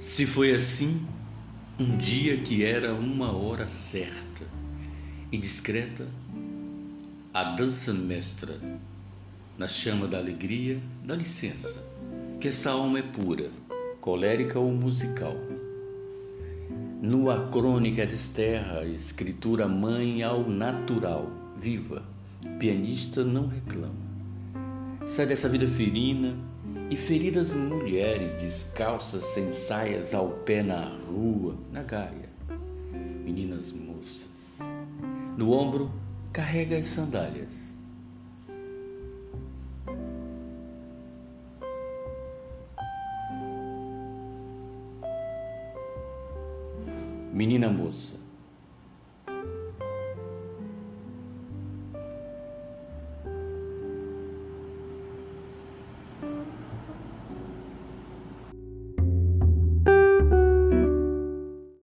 Se foi assim, um dia que era uma hora certa e discreta, a dança mestra, na chama da alegria, dá licença, que essa alma é pura, colérica ou musical. Nua crônica desterra, escritura mãe ao natural, viva, pianista não reclama. Sai dessa vida ferina e feridas mulheres descalças sem saias ao pé na rua, na gaia. Meninas moças. No ombro carrega as sandálias. Menina moça,